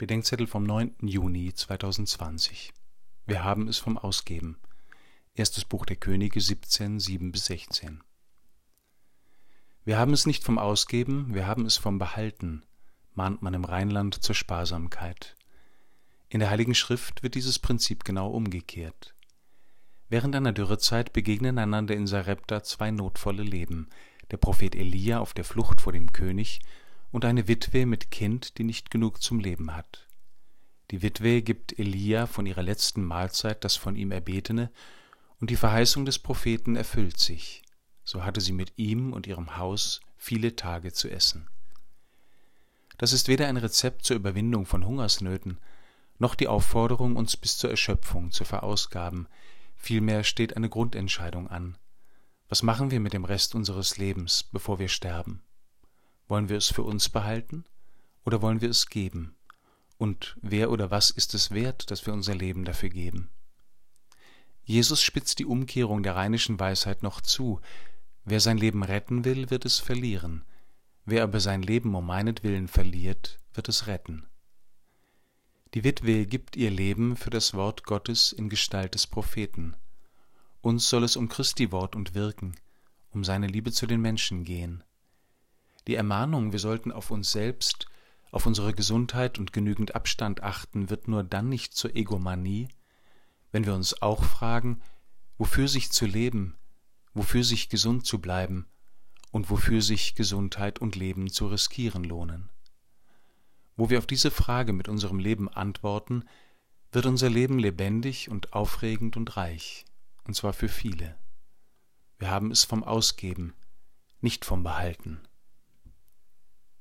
Bedenkzettel vom 9. Juni 2020. Wir haben es vom Ausgeben. Erstes Buch der Könige 17, 7 bis 16. Wir haben es nicht vom Ausgeben, wir haben es vom Behalten, mahnt man im Rheinland zur Sparsamkeit. In der Heiligen Schrift wird dieses Prinzip genau umgekehrt. Während einer Dürrezeit begegnen einander in Sarepta zwei notvolle Leben, der Prophet Elia auf der Flucht vor dem König und eine Witwe mit Kind, die nicht genug zum Leben hat. Die Witwe gibt Elia von ihrer letzten Mahlzeit das von ihm Erbetene, und die Verheißung des Propheten erfüllt sich. So hatte sie mit ihm und ihrem Haus viele Tage zu essen. Das ist weder ein Rezept zur Überwindung von Hungersnöten, noch die Aufforderung, uns bis zur Erschöpfung zu verausgaben, vielmehr steht eine Grundentscheidung an. Was machen wir mit dem Rest unseres Lebens, bevor wir sterben? Wollen wir es für uns behalten oder wollen wir es geben? Und wer oder was ist es wert, dass wir unser Leben dafür geben? Jesus spitzt die Umkehrung der rheinischen Weisheit noch zu. Wer sein Leben retten will, wird es verlieren. Wer aber sein Leben um meinetwillen verliert, wird es retten. Die Witwe gibt ihr Leben für das Wort Gottes in Gestalt des Propheten. Uns soll es um Christi Wort und Wirken, um seine Liebe zu den Menschen gehen. Die Ermahnung, wir sollten auf uns selbst, auf unsere Gesundheit und genügend Abstand achten, wird nur dann nicht zur Egomanie, wenn wir uns auch fragen, wofür sich zu leben, wofür sich gesund zu bleiben und wofür sich Gesundheit und Leben zu riskieren lohnen. Wo wir auf diese Frage mit unserem Leben antworten, wird unser Leben lebendig und aufregend und reich, und zwar für viele. Wir haben es vom Ausgeben, nicht vom Behalten.